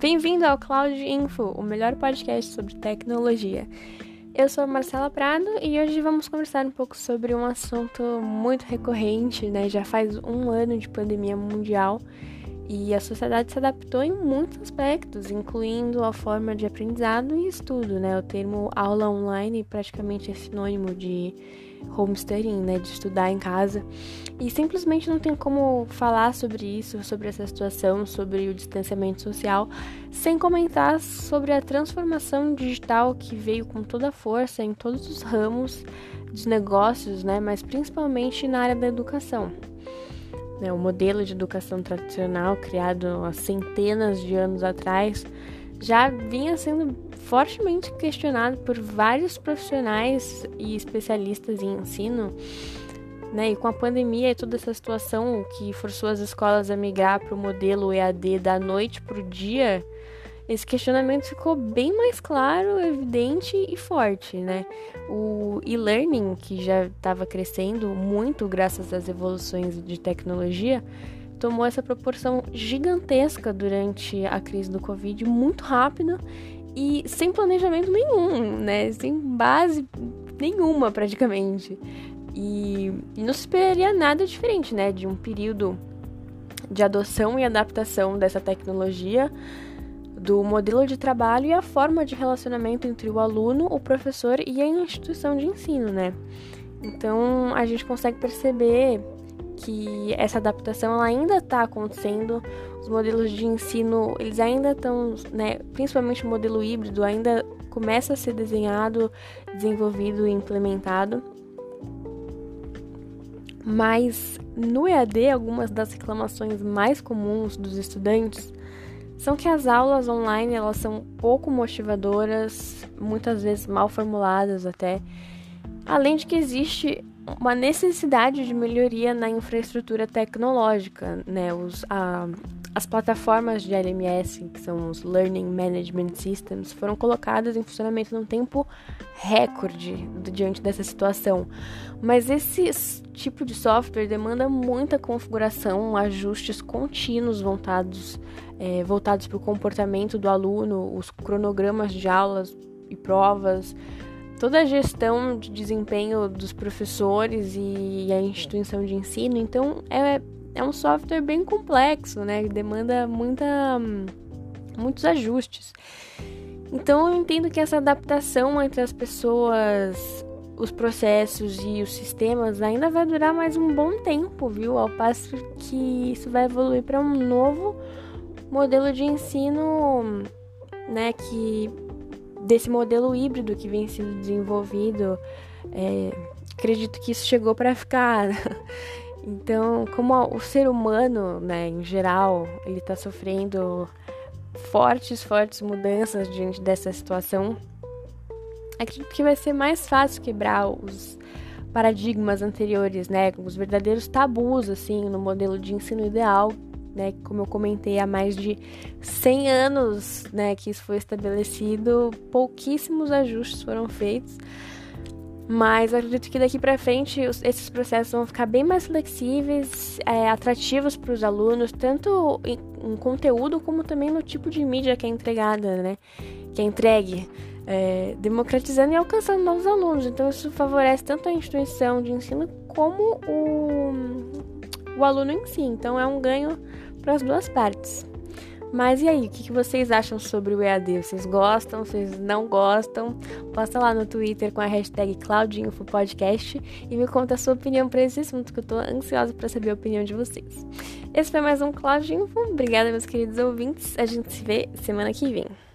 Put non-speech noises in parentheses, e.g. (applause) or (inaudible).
Bem-vindo ao Cloud Info, o melhor podcast sobre tecnologia. Eu sou Marcela Prado e hoje vamos conversar um pouco sobre um assunto muito recorrente, né? Já faz um ano de pandemia mundial e a sociedade se adaptou em muitos aspectos, incluindo a forma de aprendizado e estudo, né? O termo aula online praticamente é sinônimo de homestudying, né, de estudar em casa. E simplesmente não tem como falar sobre isso, sobre essa situação, sobre o distanciamento social, sem comentar sobre a transformação digital que veio com toda a força em todos os ramos dos negócios, né, mas principalmente na área da educação. Né, o modelo de educação tradicional, criado há centenas de anos atrás, já vinha sendo fortemente questionado por vários profissionais e especialistas em ensino, né? E com a pandemia e toda essa situação que forçou as escolas a migrar para o modelo EAD da noite para o dia, esse questionamento ficou bem mais claro, evidente e forte, né? O e-learning, que já estava crescendo muito graças às evoluções de tecnologia, tomou essa proporção gigantesca durante a crise do Covid, muito rápida e sem planejamento nenhum, né? Sem base nenhuma praticamente. E, e não se esperaria nada diferente, né? De um período de adoção e adaptação dessa tecnologia, do modelo de trabalho e a forma de relacionamento entre o aluno, o professor e a instituição de ensino, né? Então a gente consegue perceber que essa adaptação ainda está acontecendo. Os modelos de ensino, eles ainda estão, né, principalmente o modelo híbrido, ainda começa a ser desenhado, desenvolvido e implementado. Mas no EAD, algumas das reclamações mais comuns dos estudantes são que as aulas online elas são pouco motivadoras, muitas vezes mal formuladas até. Além de que existe uma necessidade de melhoria na infraestrutura tecnológica, né? Os, a, as plataformas de LMS, que são os Learning Management Systems, foram colocadas em funcionamento num tempo recorde diante dessa situação. Mas esse tipo de software demanda muita configuração, ajustes contínuos voltados, é, voltados para o comportamento do aluno, os cronogramas de aulas e provas toda a gestão de desempenho dos professores e a instituição de ensino. Então, é, é um software bem complexo, né? Demanda muita, muitos ajustes. Então, eu entendo que essa adaptação entre as pessoas, os processos e os sistemas ainda vai durar mais um bom tempo, viu? Ao passo que isso vai evoluir para um novo modelo de ensino, né? Que desse modelo híbrido que vem sendo desenvolvido. É, acredito que isso chegou para ficar. (laughs) Então, como o ser humano, né, em geral, ele está sofrendo fortes, fortes mudanças diante dessa situação, acredito que vai ser mais fácil quebrar os paradigmas anteriores, né, os verdadeiros tabus, assim, no modelo de ensino ideal né? Como eu comentei, há mais de 100 anos, né, que isso foi estabelecido, pouquíssimos ajustes foram feitos. Mas acredito que daqui para frente esses processos vão ficar bem mais flexíveis, é, atrativos para os alunos, tanto em, em, conteúdo como também no tipo de mídia que é entregada, né? Que é entregue, é, democratizando e alcançando novos alunos. Então isso favorece tanto a instituição de ensino como o, o aluno em si. Então é um ganho para as duas partes. Mas e aí, o que, vocês acham sobre o EAD? Vocês gostam? Vocês não gostam? Posta lá no Twitter com a hashtag CloudInfoPodcast e me conta a sua opinião para esse assunto, que eu estou ansiosa para saber a opinião de vocês. Esse foi mais um Cloud Info. Obrigada, meus queridos ouvintes. A gente se vê semana que vem.